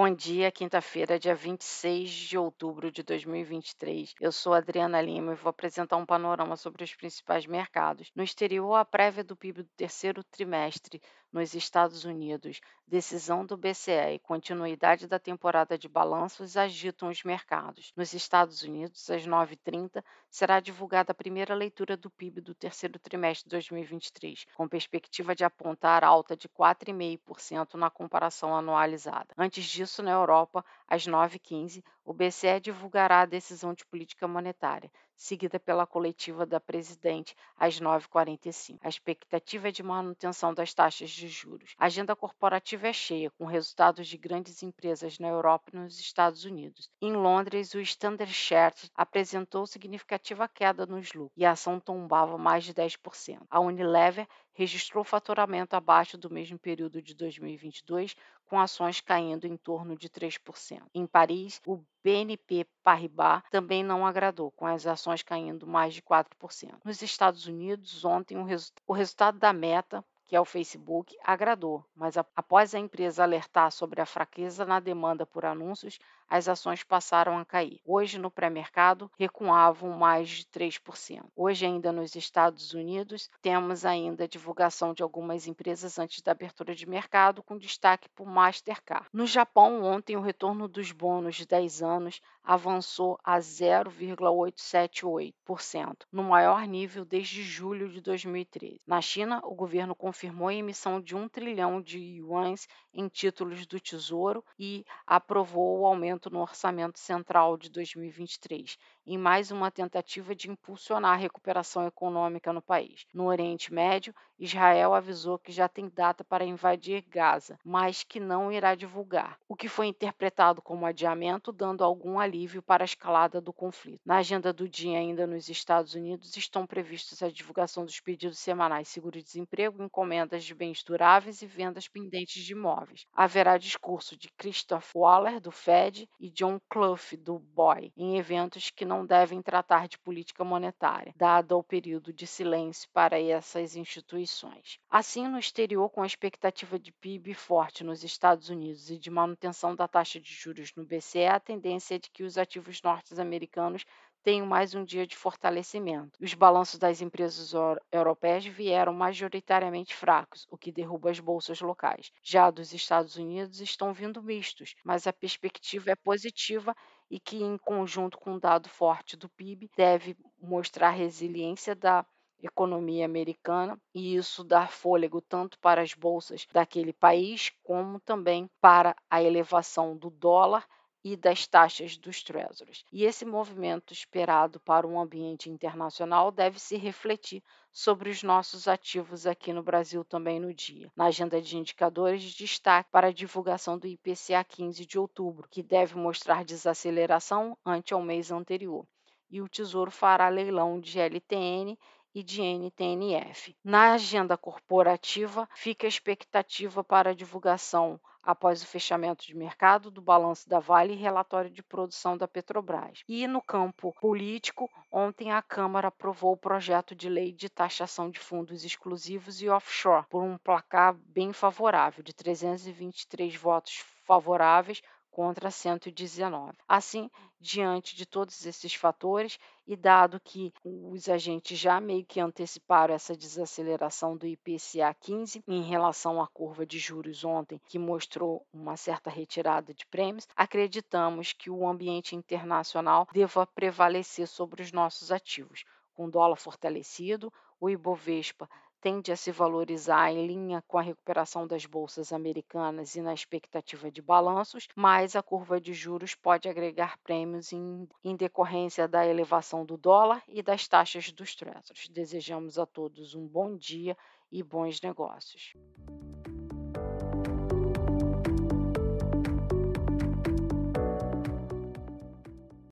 Bom dia, quinta-feira, dia 26 de outubro de 2023. Eu sou Adriana Lima e vou apresentar um panorama sobre os principais mercados. No exterior, a prévia do PIB do terceiro trimestre nos Estados Unidos, decisão do BCE e continuidade da temporada de balanços agitam os mercados. Nos Estados Unidos, às 9h30, será divulgada a primeira leitura do PIB do terceiro trimestre de 2023, com perspectiva de apontar alta de 4,5% na comparação anualizada. Antes disso, na Europa, às 9h15, o BCE divulgará a decisão de política monetária, seguida pela coletiva da presidente às 9h45. A expectativa é de manutenção das taxas de juros. A agenda corporativa é cheia, com resultados de grandes empresas na Europa e nos Estados Unidos. Em Londres, o Standard Chartered apresentou significativa queda nos lucros e a ação tombava mais de 10%. A Unilever registrou faturamento abaixo do mesmo período de 2022, com ações caindo em torno de 3%. Em Paris, o BNP Paribas também não agradou, com as ações caindo mais de 4%. Nos Estados Unidos, ontem o, resu o resultado da Meta que é o Facebook, agradou, mas após a empresa alertar sobre a fraqueza na demanda por anúncios, as ações passaram a cair. Hoje, no pré-mercado, recuavam mais de 3%. Hoje, ainda nos Estados Unidos, temos ainda a divulgação de algumas empresas antes da abertura de mercado, com destaque o Mastercard. No Japão, ontem, o retorno dos bônus de 10 anos avançou a 0,878%, no maior nível desde julho de 2013. Na China, o governo confirmou a emissão de 1 trilhão de yuans em títulos do Tesouro e aprovou o aumento no orçamento central de 2023, em mais uma tentativa de impulsionar a recuperação econômica no país. No Oriente Médio, Israel avisou que já tem data para invadir Gaza, mas que não irá divulgar, o que foi interpretado como adiamento, dando algum alívio para a escalada do conflito. Na agenda do dia, ainda nos Estados Unidos, estão previstos a divulgação dos pedidos semanais seguro-desemprego, encomendas de bens duráveis e vendas pendentes de imóveis. Haverá discurso de Christoph Waller, do Fed, e John Clough, do BOE, em eventos que não devem tratar de política monetária, dado o período de silêncio para essas instituições. Assim, no exterior, com a expectativa de PIB forte nos Estados Unidos e de manutenção da taxa de juros no BCE, a tendência é de que os ativos norte-americanos tenham mais um dia de fortalecimento. Os balanços das empresas europeias vieram majoritariamente fracos, o que derruba as bolsas locais. Já dos Estados Unidos estão vindo mistos, mas a perspectiva é positiva e que, em conjunto com o dado forte do PIB, deve mostrar resiliência da economia americana e isso dar fôlego tanto para as bolsas daquele país como também para a elevação do dólar e das taxas dos Treasuries. E esse movimento esperado para um ambiente internacional deve se refletir sobre os nossos ativos aqui no Brasil também no dia. Na agenda de indicadores, destaque para a divulgação do IPCA 15 de outubro, que deve mostrar desaceleração ante ao mês anterior. E o Tesouro fará leilão de LTN e de NTNF. Na agenda corporativa, fica a expectativa para a divulgação após o fechamento de mercado do balanço da Vale e relatório de produção da Petrobras. E no campo político, ontem a Câmara aprovou o projeto de lei de taxação de fundos exclusivos e offshore por um placar bem favorável, de 323 votos favoráveis contra 119. Assim, diante de todos esses fatores e dado que os agentes já meio que anteciparam essa desaceleração do IPCA 15 em relação à curva de juros ontem, que mostrou uma certa retirada de prêmios, acreditamos que o ambiente internacional deva prevalecer sobre os nossos ativos. Com dólar fortalecido, o Ibovespa tende a se valorizar em linha com a recuperação das bolsas americanas e na expectativa de balanços, mas a curva de juros pode agregar prêmios em, em decorrência da elevação do dólar e das taxas dos treasuries. Desejamos a todos um bom dia e bons negócios.